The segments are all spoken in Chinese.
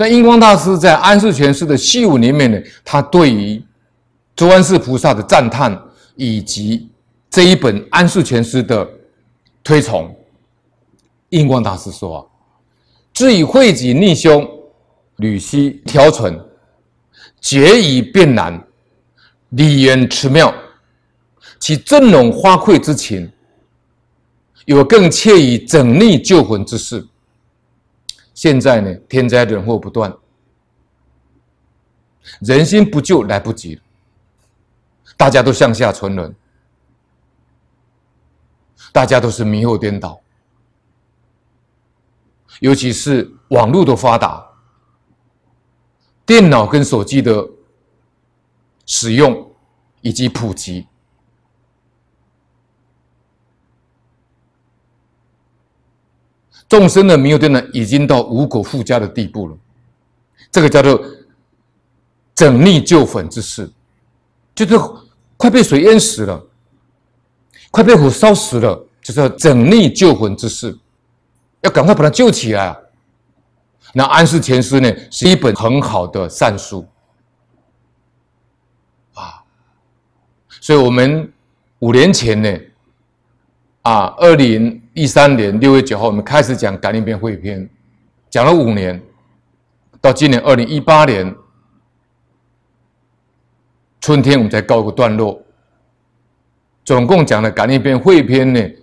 在印光大师在《安世全师的序文》里面呢，他对于周安世菩萨的赞叹，以及这一本《安世全师》的推崇，印光大师说啊：“至以惠己逆凶，屡悉调存，决以辨难，理言持妙，其振聋发聩之情，有更切以整逆救魂之事。”现在呢，天灾人祸不断，人心不救来不及，大家都向下沉沦，大家都是迷惑颠倒，尤其是网络的发达，电脑跟手机的使用以及普及。众生的迷惑颠倒已经到无果复加的地步了，这个叫做整逆救粉之事，就是快被水淹死了，快被火烧死了，就是整逆救魂之事，要赶快把它救起来。那安世全师呢，是一本很好的善书啊，所以我们五年前呢，啊，二零一三年六月九号，我们开始讲《感应篇汇篇》，讲了五年，到今年二零一八年春天，我们才告一个段落。总共讲了《感应篇汇篇》呢，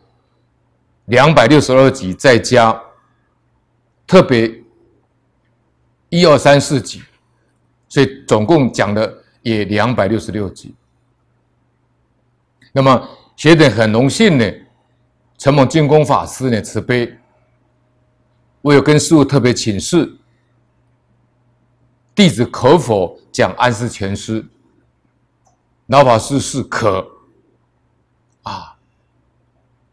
两百六十二集，再加特别一二三四集，所以总共讲了也两百六十六集。那么学者很荣幸呢。承蒙净空法师呢慈悲，我有跟师父特别请示，弟子可否讲安世全师？老法师是可，啊，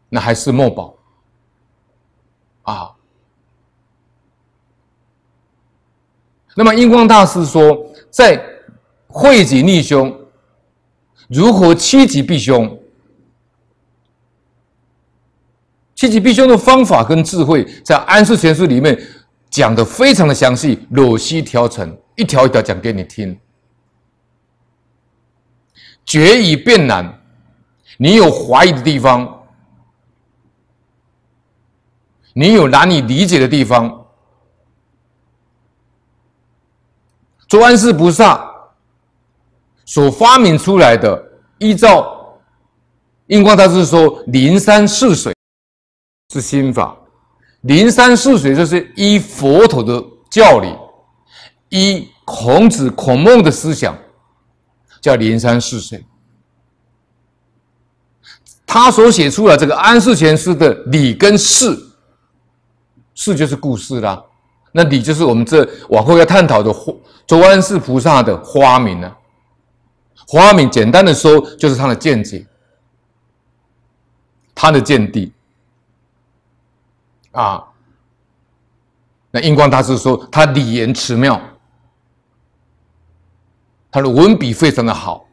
那还是莫保，啊。那么印光大师说，在惠己逆凶，如何趋吉避凶？趋吉避凶的方法跟智慧，在《安世全书》里面讲的非常的详细，剖析调成，一条一条讲给你听。决以变难，你有怀疑的地方，你有难以理解的地方，做安世菩萨所发明出来的，依照印光大师说，灵山识水。是心法，灵山识水就是依佛陀的教理，依孔子、孔孟的思想，叫灵山识水。他所写出来这个安世全师的理跟事，事就是故事啦，那理就是我们这往后要探讨的周安世菩萨的花名呢。花名简单的说，就是他的见解，他的见地。啊，那印光大师说他理言辞妙，他的文笔非常的好，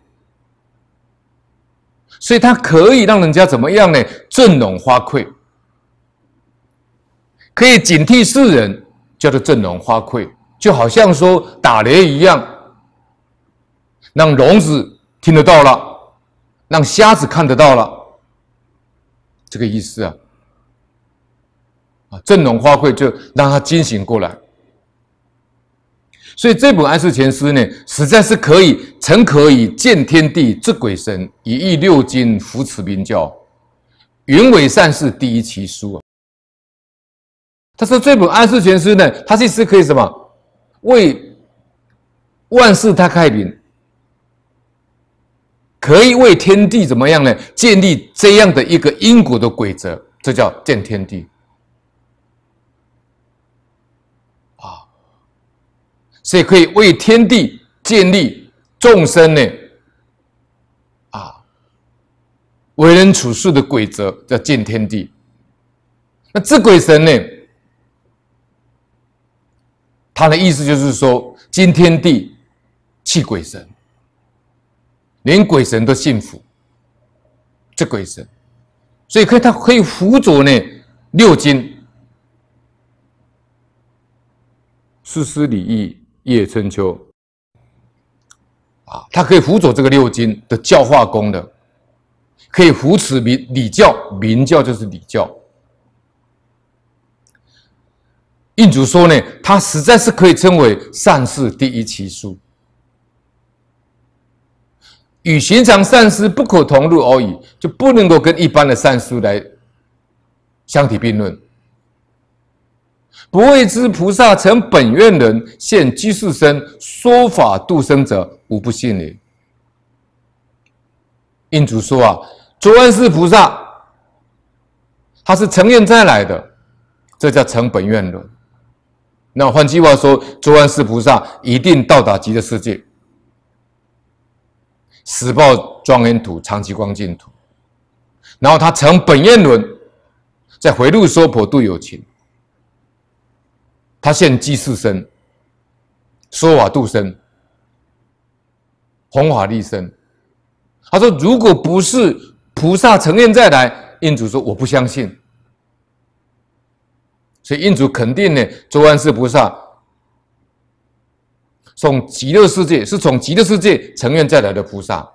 所以他可以让人家怎么样呢？振聋发聩，可以警惕世人，叫做振聋发聩，就好像说打雷一样，让聋子听得到了，让瞎子看得到了，这个意思啊。啊，振聋发聩就让他惊醒过来，所以这本安世全师呢，实在是可以诚可以见天地、知鬼神，以益六经，扶持明教，云为善事第一奇书啊。他说这本安世全师呢，它其实可以什么为万事他开明，可以为天地怎么样呢？建立这样的一个因果的规则，这叫见天地。所以可以为天地建立众生呢，啊，为人处事的规则叫见天地。那知鬼神呢？他的意思就是说，惊天地，泣鬼神，连鬼神都信服这鬼神，所以可以他可以辅佐呢六经。诗诗礼义叶春秋。啊，它可以辅佐这个六经的教化功能，可以扶持明礼教，明教就是礼教。印祖说呢，它实在是可以称为善事第一奇书，与寻常善事不可同日而语，就不能够跟一般的善书来相提并论。不畏之菩萨成本愿人，现居士身，说法度生者，无不信也。印祖说啊，卓安世菩萨，他是成愿再来的，这叫成本愿人。那换句话说，卓安世菩萨一定到达极乐世界，十报庄严土、长吉光净土，然后他成本愿轮，再回路娑婆度有情。他现居士身，说法度生，弘法利生。他说：“如果不是菩萨成愿再来，印祖说我不相信。所以印祖肯定呢，周安世菩萨从极乐世界是从极乐世界成愿再来的菩萨。